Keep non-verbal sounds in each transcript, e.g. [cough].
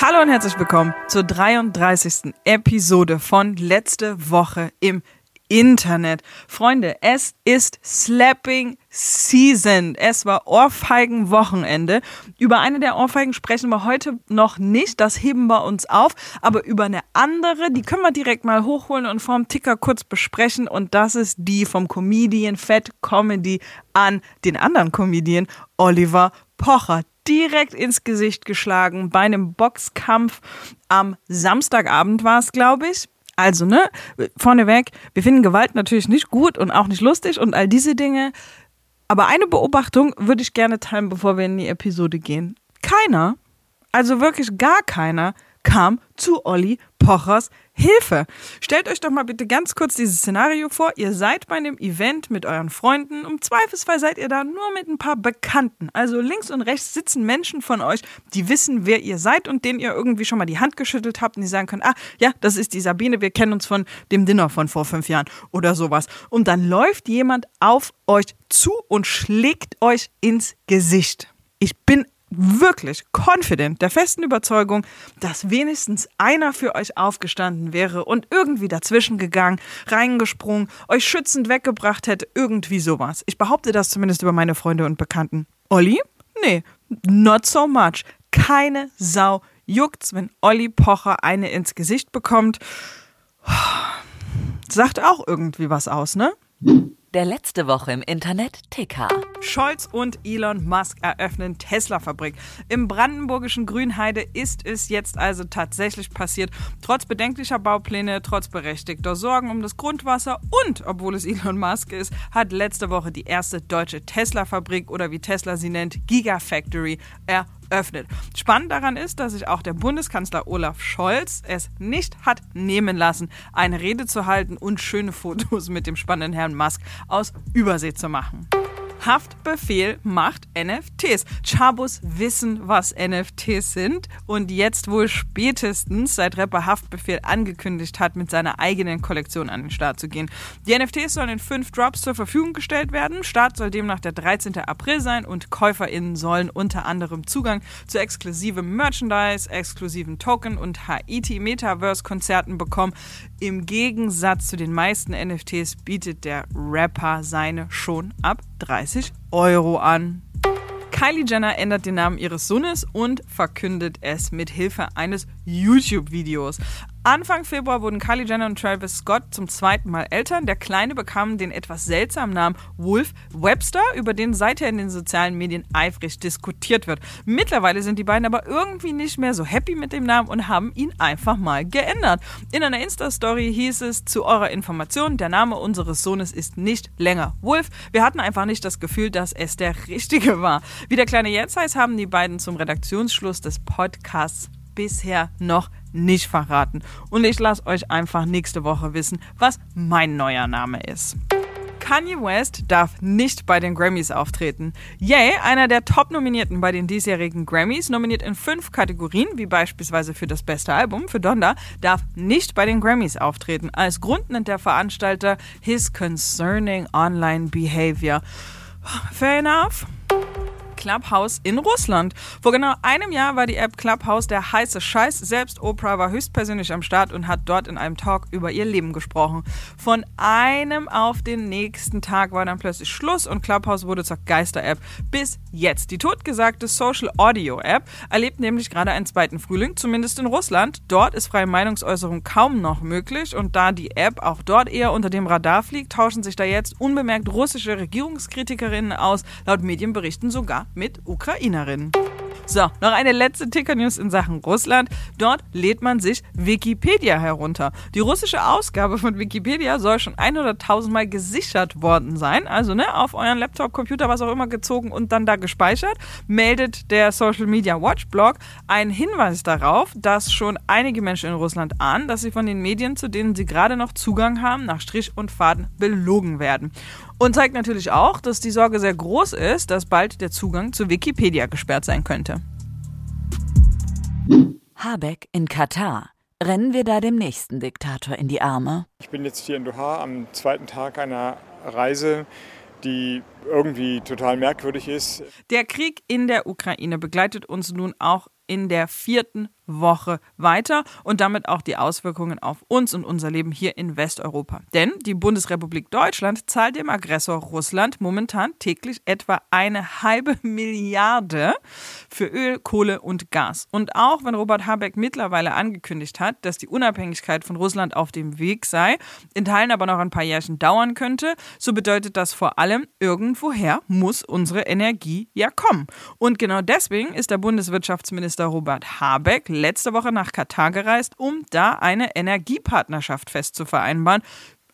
Hallo und herzlich willkommen zur 33. Episode von Letzte Woche im Internet. Freunde, es ist Slapping Season. Es war Ohrfeigen-Wochenende. Über eine der Ohrfeigen sprechen wir heute noch nicht. Das heben wir uns auf. Aber über eine andere, die können wir direkt mal hochholen und vorm Ticker kurz besprechen. Und das ist die vom Comedian Fat Comedy an den anderen Comedian Oliver Pocher direkt ins Gesicht geschlagen bei einem Boxkampf am Samstagabend war es, glaube ich. Also, ne, vorneweg, wir finden Gewalt natürlich nicht gut und auch nicht lustig und all diese Dinge. Aber eine Beobachtung würde ich gerne teilen, bevor wir in die Episode gehen. Keiner, also wirklich gar keiner, kam zu Olli Pochers Hilfe. Stellt euch doch mal bitte ganz kurz dieses Szenario vor. Ihr seid bei einem Event mit euren Freunden. Im Zweifelsfall seid ihr da nur mit ein paar Bekannten. Also links und rechts sitzen Menschen von euch, die wissen, wer ihr seid und denen ihr irgendwie schon mal die Hand geschüttelt habt und die sagen können, ah, ja, das ist die Sabine, wir kennen uns von dem Dinner von vor fünf Jahren oder sowas. Und dann läuft jemand auf euch zu und schlägt euch ins Gesicht. Ich bin wirklich confident, der festen Überzeugung, dass wenigstens einer für euch aufgestanden wäre und irgendwie dazwischen gegangen, reingesprungen, euch schützend weggebracht hätte, irgendwie sowas. Ich behaupte das zumindest über meine Freunde und Bekannten. Olli? Nee, not so much. Keine Sau juckt's, wenn Olli Pocher eine ins Gesicht bekommt. Sagt auch irgendwie was aus, ne? Der letzte Woche im Internet Ticker. Scholz und Elon Musk eröffnen Tesla-Fabrik. Im brandenburgischen Grünheide ist es jetzt also tatsächlich passiert. Trotz bedenklicher Baupläne, trotz berechtigter Sorgen um das Grundwasser und obwohl es Elon Musk ist, hat letzte Woche die erste deutsche Tesla-Fabrik oder wie Tesla sie nennt, Gigafactory eröffnet öffnet. Spannend daran ist, dass sich auch der Bundeskanzler Olaf Scholz es nicht hat nehmen lassen, eine Rede zu halten und schöne Fotos mit dem spannenden Herrn Musk aus Übersee zu machen. Haftbefehl macht NFTs. Chabos wissen, was NFTs sind und jetzt wohl spätestens, seit Rapper Haftbefehl angekündigt hat, mit seiner eigenen Kollektion an den Start zu gehen. Die NFTs sollen in fünf Drops zur Verfügung gestellt werden. Start soll demnach der 13. April sein und KäuferInnen sollen unter anderem Zugang zu exklusivem Merchandise, exklusiven Token und Haiti-Metaverse-Konzerten bekommen. Im Gegensatz zu den meisten NFTs bietet der Rapper seine schon ab 30 Euro an. Kylie Jenner ändert den Namen ihres Sohnes und verkündet es mit Hilfe eines YouTube-Videos. Anfang Februar wurden Kylie Jenner und Travis Scott zum zweiten Mal Eltern. Der Kleine bekam den etwas seltsamen Namen Wolf Webster, über den seither in den sozialen Medien eifrig diskutiert wird. Mittlerweile sind die beiden aber irgendwie nicht mehr so happy mit dem Namen und haben ihn einfach mal geändert. In einer Insta-Story hieß es zu eurer Information, der Name unseres Sohnes ist nicht länger Wolf. Wir hatten einfach nicht das Gefühl, dass es der richtige war. Wie der Kleine jetzt heißt, haben die beiden zum Redaktionsschluss des Podcasts bisher noch nicht verraten. Und ich lasse euch einfach nächste Woche wissen, was mein neuer Name ist. Kanye West darf nicht bei den Grammys auftreten. Ye, einer der Top-Nominierten bei den diesjährigen Grammys, nominiert in fünf Kategorien, wie beispielsweise für das beste Album, für Donda, darf nicht bei den Grammys auftreten. Als Grund nennt der Veranstalter his concerning online behavior. Fair enough. Clubhouse in Russland. Vor genau einem Jahr war die App Clubhouse der heiße Scheiß. Selbst Oprah war höchstpersönlich am Start und hat dort in einem Talk über ihr Leben gesprochen. Von einem auf den nächsten Tag war dann plötzlich Schluss und Clubhouse wurde zur Geister-App. Bis jetzt. Die totgesagte Social Audio App erlebt nämlich gerade einen zweiten Frühling, zumindest in Russland. Dort ist freie Meinungsäußerung kaum noch möglich und da die App auch dort eher unter dem Radar fliegt, tauschen sich da jetzt unbemerkt russische Regierungskritikerinnen aus, laut Medienberichten sogar mit Ukrainerinnen. So, noch eine letzte Ticker-News in Sachen Russland. Dort lädt man sich Wikipedia herunter. Die russische Ausgabe von Wikipedia soll schon 100.000 Mal gesichert worden sein. Also ne, auf euren Laptop, Computer, was auch immer gezogen und dann da gespeichert. Meldet der Social Media Watch Blog einen Hinweis darauf, dass schon einige Menschen in Russland ahnen, dass sie von den Medien, zu denen sie gerade noch Zugang haben, nach Strich und Faden belogen werden. Und zeigt natürlich auch, dass die Sorge sehr groß ist, dass bald der Zugang zu Wikipedia gesperrt sein könnte. Habeck in Katar. Rennen wir da dem nächsten Diktator in die Arme? Ich bin jetzt hier in Doha am zweiten Tag einer Reise, die irgendwie total merkwürdig ist. Der Krieg in der Ukraine begleitet uns nun auch in der vierten Woche weiter und damit auch die Auswirkungen auf uns und unser Leben hier in Westeuropa. Denn die Bundesrepublik Deutschland zahlt dem Aggressor Russland momentan täglich etwa eine halbe Milliarde für Öl, Kohle und Gas. Und auch wenn Robert Habeck mittlerweile angekündigt hat, dass die Unabhängigkeit von Russland auf dem Weg sei, in Teilen aber noch ein paar Jährchen dauern könnte, so bedeutet das vor allem, irgendwoher muss unsere Energie ja kommen. Und genau deswegen ist der Bundeswirtschaftsminister Robert Habeck letzte Woche nach Katar gereist, um da eine Energiepartnerschaft festzuvereinbaren,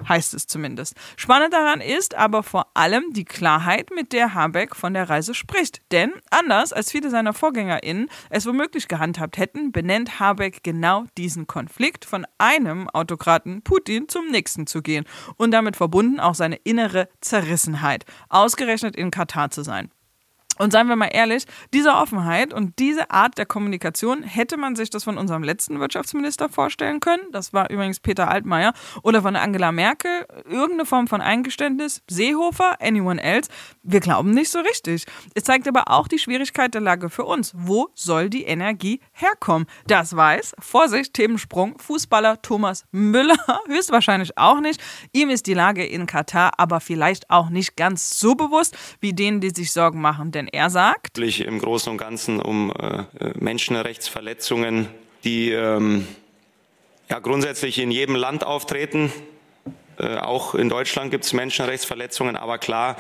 heißt es zumindest. Spannend daran ist aber vor allem die Klarheit, mit der Habeck von der Reise spricht. Denn anders als viele seiner VorgängerInnen es womöglich gehandhabt hätten, benennt Habeck genau diesen Konflikt, von einem Autokraten Putin zum nächsten zu gehen und damit verbunden auch seine innere Zerrissenheit, ausgerechnet in Katar zu sein. Und seien wir mal ehrlich, diese Offenheit und diese Art der Kommunikation hätte man sich das von unserem letzten Wirtschaftsminister vorstellen können. Das war übrigens Peter Altmaier oder von Angela Merkel. Irgendeine Form von Eingeständnis. Seehofer, anyone else. Wir glauben nicht so richtig. Es zeigt aber auch die Schwierigkeit der Lage für uns. Wo soll die Energie herkommen? Das weiß, Vorsicht, Themensprung, Fußballer Thomas Müller [laughs] höchstwahrscheinlich auch nicht. Ihm ist die Lage in Katar aber vielleicht auch nicht ganz so bewusst wie denen, die sich Sorgen machen. Denn denn er sagt, im Großen und Ganzen um äh, Menschenrechtsverletzungen, die ähm, ja grundsätzlich in jedem Land auftreten. Äh, auch in Deutschland gibt es Menschenrechtsverletzungen, aber klar,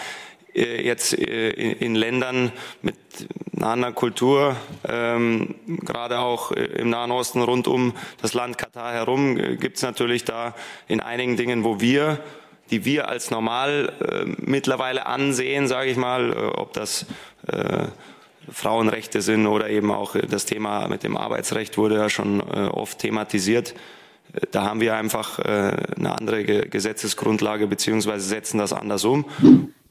äh, jetzt äh, in, in, Ländern mit einer anderen Kultur, ähm, gerade auch äh, im Nahen Osten rund um das Land Katar herum, äh, gibt es natürlich da in einigen Dingen, wo wir die wir als normal äh, mittlerweile ansehen, sage ich mal, äh, ob das äh, Frauenrechte sind oder eben auch das Thema mit dem Arbeitsrecht wurde ja schon äh, oft thematisiert. Äh, da haben wir einfach äh, eine andere Ge Gesetzesgrundlage beziehungsweise setzen das anders um.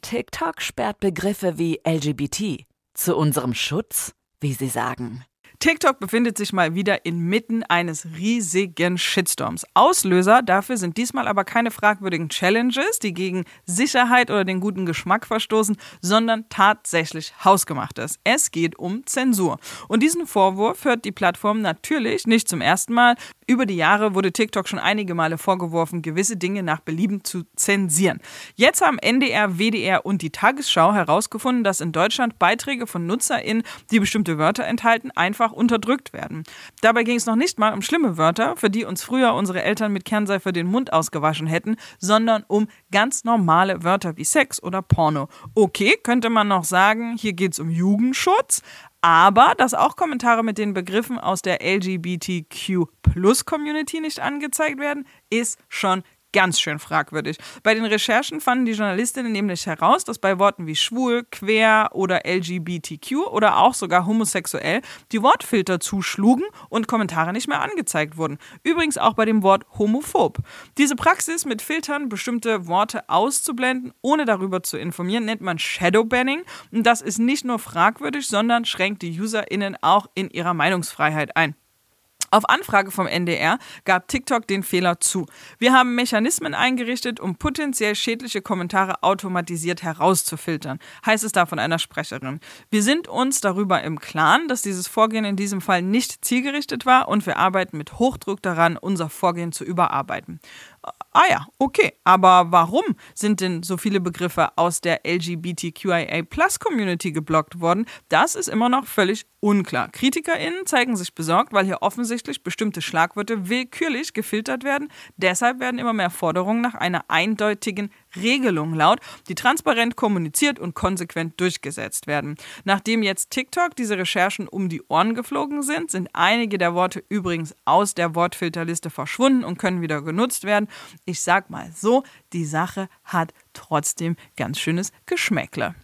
TikTok sperrt Begriffe wie LGBT zu unserem Schutz, wie Sie sagen. TikTok befindet sich mal wieder inmitten eines riesigen Shitstorms. Auslöser dafür sind diesmal aber keine fragwürdigen Challenges, die gegen Sicherheit oder den guten Geschmack verstoßen, sondern tatsächlich hausgemachtes. Es geht um Zensur. Und diesen Vorwurf hört die Plattform natürlich nicht zum ersten Mal. Über die Jahre wurde TikTok schon einige Male vorgeworfen, gewisse Dinge nach Belieben zu zensieren. Jetzt haben NDR, WDR und die Tagesschau herausgefunden, dass in Deutschland Beiträge von NutzerInnen, die bestimmte Wörter enthalten, einfach unterdrückt werden. Dabei ging es noch nicht mal um schlimme Wörter, für die uns früher unsere Eltern mit Kernseife den Mund ausgewaschen hätten, sondern um ganz normale Wörter wie Sex oder Porno. Okay, könnte man noch sagen, hier geht es um Jugendschutz, aber dass auch Kommentare mit den Begriffen aus der LGBTQ-Plus-Community nicht angezeigt werden, ist schon ganz schön fragwürdig. Bei den Recherchen fanden die Journalistinnen nämlich heraus, dass bei Worten wie schwul, queer oder LGBTQ oder auch sogar homosexuell die Wortfilter zuschlugen und Kommentare nicht mehr angezeigt wurden. Übrigens auch bei dem Wort homophob. Diese Praxis mit Filtern bestimmte Worte auszublenden, ohne darüber zu informieren, nennt man Shadowbanning. Und das ist nicht nur fragwürdig, sondern schränkt die UserInnen auch in ihrer Meinungsfreiheit ein. Auf Anfrage vom NDR gab TikTok den Fehler zu. Wir haben Mechanismen eingerichtet, um potenziell schädliche Kommentare automatisiert herauszufiltern, heißt es da von einer Sprecherin. Wir sind uns darüber im Klaren, dass dieses Vorgehen in diesem Fall nicht zielgerichtet war und wir arbeiten mit Hochdruck daran, unser Vorgehen zu überarbeiten. Ah ja, okay. Aber warum sind denn so viele Begriffe aus der LGBTQIA-Plus-Community geblockt worden? Das ist immer noch völlig unklar. KritikerInnen zeigen sich besorgt, weil hier offensichtlich bestimmte Schlagwörter willkürlich gefiltert werden. Deshalb werden immer mehr Forderungen nach einer eindeutigen Regelungen laut, die transparent kommuniziert und konsequent durchgesetzt werden. Nachdem jetzt TikTok diese Recherchen um die Ohren geflogen sind, sind einige der Worte übrigens aus der Wortfilterliste verschwunden und können wieder genutzt werden. Ich sag mal so, die Sache hat trotzdem ganz schönes Geschmäckle.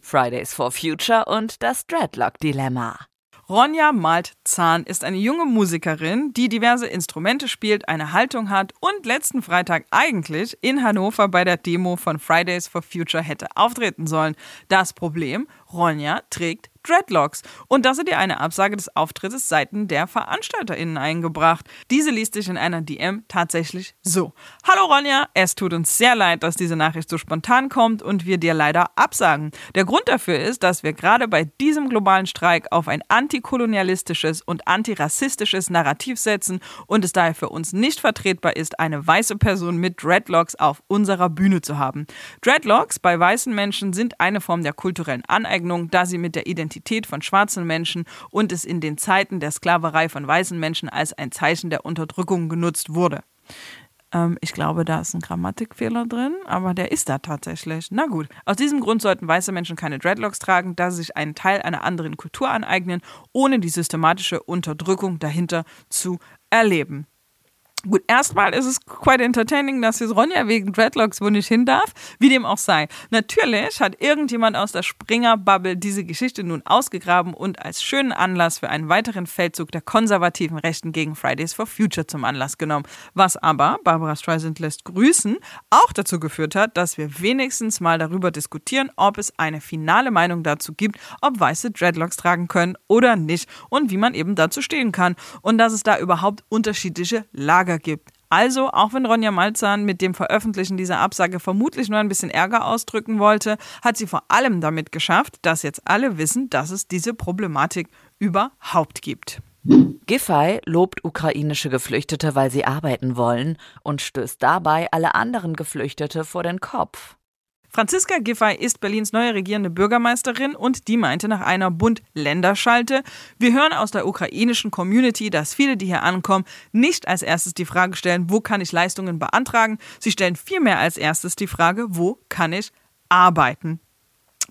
Fridays for Future und das Dreadlock-Dilemma. Ronja Malt Zahn ist eine junge Musikerin, die diverse Instrumente spielt, eine Haltung hat und letzten Freitag eigentlich in Hannover bei der Demo von Fridays for Future hätte auftreten sollen. Das Problem, Ronja trägt Dreadlocks. Und das hat ihr eine Absage des Auftrittes seiten der VeranstalterInnen eingebracht. Diese liest sich in einer DM tatsächlich so. Hallo Ronja, es tut uns sehr leid, dass diese Nachricht so spontan kommt und wir dir leider absagen. Der Grund dafür ist, dass wir gerade bei diesem globalen Streik auf ein antikolonialistisches und antirassistisches Narrativ setzen und es daher für uns nicht vertretbar ist, eine weiße Person mit Dreadlocks auf unserer Bühne zu haben. Dreadlocks bei weißen Menschen sind eine Form der kulturellen Aneignung, da sie mit der Identität Identität von schwarzen Menschen und es in den Zeiten der Sklaverei von weißen Menschen als ein Zeichen der Unterdrückung genutzt wurde. Ähm, ich glaube, da ist ein Grammatikfehler drin, aber der ist da tatsächlich. Na gut. Aus diesem Grund sollten weiße Menschen keine Dreadlocks tragen, da sie sich einen Teil einer anderen Kultur aneignen, ohne die systematische Unterdrückung dahinter zu erleben. Gut, erstmal ist es quite entertaining, dass jetzt Ronja wegen Dreadlocks wo nicht hin darf, wie dem auch sei. Natürlich hat irgendjemand aus der Springer-Bubble diese Geschichte nun ausgegraben und als schönen Anlass für einen weiteren Feldzug der konservativen Rechten gegen Fridays for Future zum Anlass genommen. Was aber, Barbara Streisand lässt grüßen, auch dazu geführt hat, dass wir wenigstens mal darüber diskutieren, ob es eine finale Meinung dazu gibt, ob Weiße Dreadlocks tragen können oder nicht und wie man eben dazu stehen kann und dass es da überhaupt unterschiedliche Lager Ärger gibt. Also, auch wenn Ronja Malzahn mit dem Veröffentlichen dieser Absage vermutlich nur ein bisschen Ärger ausdrücken wollte, hat sie vor allem damit geschafft, dass jetzt alle wissen, dass es diese Problematik überhaupt gibt. Giffey lobt ukrainische Geflüchtete, weil sie arbeiten wollen und stößt dabei alle anderen Geflüchtete vor den Kopf. Franziska Giffey ist Berlins neue regierende Bürgermeisterin und die meinte nach einer Bund-Länder-Schalte, wir hören aus der ukrainischen Community, dass viele, die hier ankommen, nicht als erstes die Frage stellen, wo kann ich Leistungen beantragen? Sie stellen vielmehr als erstes die Frage, wo kann ich arbeiten?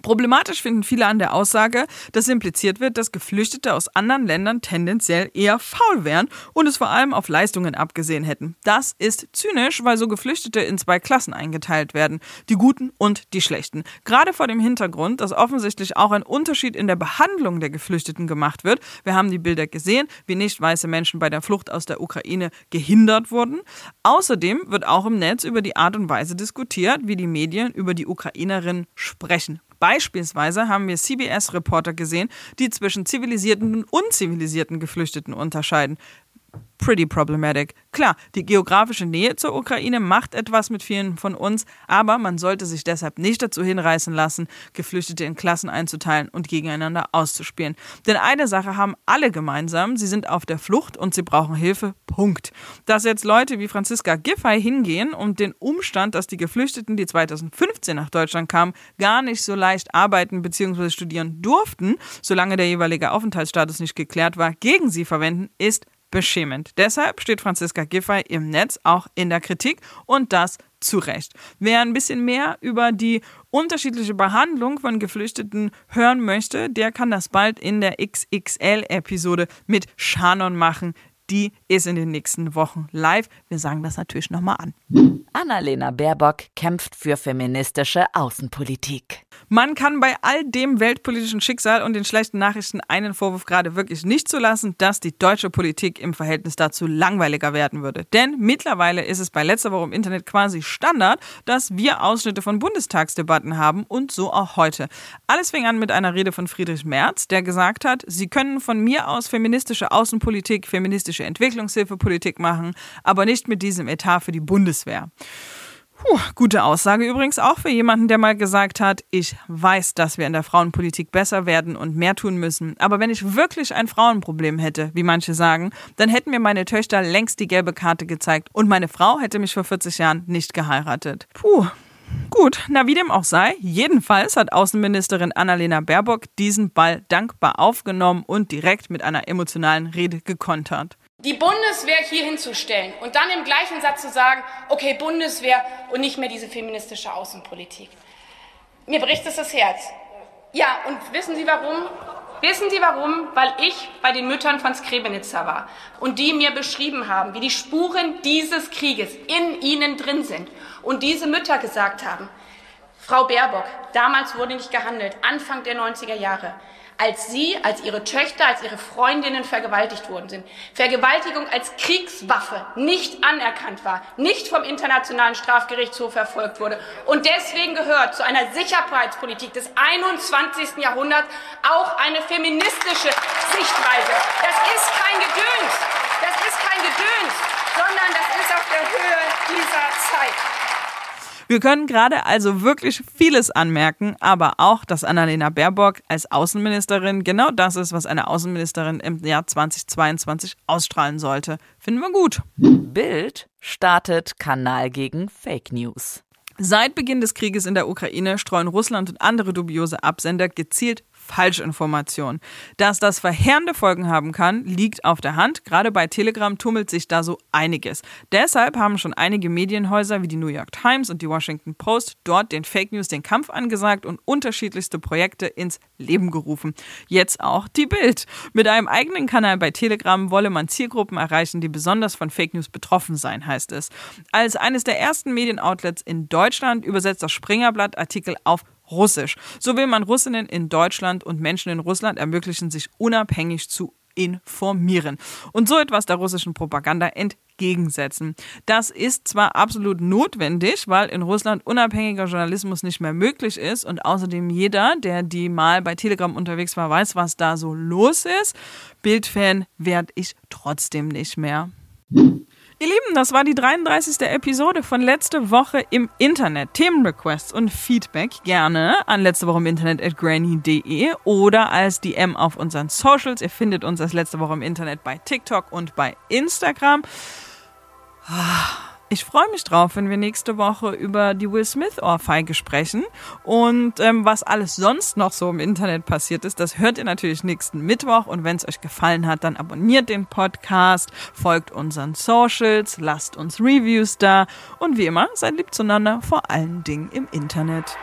Problematisch finden viele an der Aussage, dass impliziert wird, dass Geflüchtete aus anderen Ländern tendenziell eher faul wären und es vor allem auf Leistungen abgesehen hätten. Das ist zynisch, weil so Geflüchtete in zwei Klassen eingeteilt werden, die Guten und die Schlechten. Gerade vor dem Hintergrund, dass offensichtlich auch ein Unterschied in der Behandlung der Geflüchteten gemacht wird. Wir haben die Bilder gesehen, wie nicht weiße Menschen bei der Flucht aus der Ukraine gehindert wurden. Außerdem wird auch im Netz über die Art und Weise diskutiert, wie die Medien über die Ukrainerinnen sprechen. Beispielsweise haben wir CBS-Reporter gesehen, die zwischen zivilisierten und unzivilisierten Geflüchteten unterscheiden pretty problematic. Klar, die geografische Nähe zur Ukraine macht etwas mit vielen von uns, aber man sollte sich deshalb nicht dazu hinreißen lassen, Geflüchtete in Klassen einzuteilen und gegeneinander auszuspielen. Denn eine Sache haben alle gemeinsam, sie sind auf der Flucht und sie brauchen Hilfe. Punkt. Dass jetzt Leute wie Franziska Giffey hingehen und den Umstand, dass die Geflüchteten, die 2015 nach Deutschland kamen, gar nicht so leicht arbeiten bzw. studieren durften, solange der jeweilige Aufenthaltsstatus nicht geklärt war, gegen sie verwenden, ist beschämend. Deshalb steht Franziska Giffey im Netz auch in der Kritik und das zu Recht. Wer ein bisschen mehr über die unterschiedliche Behandlung von Geflüchteten hören möchte, der kann das bald in der XXL-Episode mit Shannon machen. Die ist in den nächsten Wochen live. Wir sagen das natürlich nochmal an. Annalena Baerbock kämpft für feministische Außenpolitik. Man kann bei all dem weltpolitischen Schicksal und den schlechten Nachrichten einen Vorwurf gerade wirklich nicht zulassen, dass die deutsche Politik im Verhältnis dazu langweiliger werden würde. Denn mittlerweile ist es bei letzter Woche im Internet quasi Standard, dass wir Ausschnitte von Bundestagsdebatten haben und so auch heute. Alles fing an mit einer Rede von Friedrich Merz, der gesagt hat, sie können von mir aus feministische Außenpolitik, feministische Entwicklungshilfepolitik machen, aber nicht mit diesem Etat für die Bundeswehr. Puh, gute Aussage übrigens auch für jemanden, der mal gesagt hat, ich weiß, dass wir in der Frauenpolitik besser werden und mehr tun müssen. Aber wenn ich wirklich ein Frauenproblem hätte, wie manche sagen, dann hätten mir meine Töchter längst die gelbe Karte gezeigt und meine Frau hätte mich vor 40 Jahren nicht geheiratet. Puh. Gut, na wie dem auch sei, jedenfalls hat Außenministerin Annalena Baerbock diesen Ball dankbar aufgenommen und direkt mit einer emotionalen Rede gekontert. Die Bundeswehr hier hinzustellen und dann im gleichen Satz zu sagen, okay, Bundeswehr und nicht mehr diese feministische Außenpolitik. Mir bricht es das Herz. Ja, und wissen Sie warum? Wissen Sie warum? Weil ich bei den Müttern von Skrebenitzer war und die mir beschrieben haben, wie die Spuren dieses Krieges in ihnen drin sind. Und diese Mütter gesagt haben, Frau Baerbock, damals wurde nicht gehandelt, Anfang der 90er Jahre als sie, als ihre Töchter, als ihre Freundinnen vergewaltigt worden sind. Vergewaltigung als Kriegswaffe nicht anerkannt war, nicht vom Internationalen Strafgerichtshof verfolgt wurde und deswegen gehört zu einer Sicherheitspolitik des 21. Jahrhunderts auch eine feministische Sichtweise. Das ist kein Gedöns, das ist kein Gedöns, sondern das ist auf der Höhe dieser Zeit. Wir können gerade also wirklich vieles anmerken, aber auch, dass Annalena Baerbock als Außenministerin genau das ist, was eine Außenministerin im Jahr 2022 ausstrahlen sollte. Finden wir gut. Bild startet Kanal gegen Fake News. Seit Beginn des Krieges in der Ukraine streuen Russland und andere dubiose Absender gezielt Falschinformation. Dass das verheerende Folgen haben kann, liegt auf der Hand. Gerade bei Telegram tummelt sich da so einiges. Deshalb haben schon einige Medienhäuser wie die New York Times und die Washington Post dort den Fake News den Kampf angesagt und unterschiedlichste Projekte ins Leben gerufen. Jetzt auch die Bild. Mit einem eigenen Kanal bei Telegram wolle man Zielgruppen erreichen, die besonders von Fake News betroffen seien, heißt es. Als eines der ersten Medienoutlets in Deutschland übersetzt das Springerblatt Artikel auf Russisch. So will man Russinnen in Deutschland und Menschen in Russland ermöglichen, sich unabhängig zu informieren und so etwas der russischen Propaganda entgegensetzen. Das ist zwar absolut notwendig, weil in Russland unabhängiger Journalismus nicht mehr möglich ist und außerdem jeder, der die mal bei Telegram unterwegs war, weiß, was da so los ist. Bildfan werde ich trotzdem nicht mehr. Ihr Lieben, das war die 33. Episode von letzte Woche im Internet. Themenrequests und Feedback gerne an letzte Woche im Internet at granny.de oder als DM auf unseren Socials. Ihr findet uns als letzte Woche im Internet bei TikTok und bei Instagram. Ah. Ich freue mich drauf, wenn wir nächste Woche über die Will Smith Ohrfeige sprechen. Und ähm, was alles sonst noch so im Internet passiert ist, das hört ihr natürlich nächsten Mittwoch. Und wenn es euch gefallen hat, dann abonniert den Podcast, folgt unseren Socials, lasst uns Reviews da. Und wie immer, seid lieb zueinander, vor allen Dingen im Internet.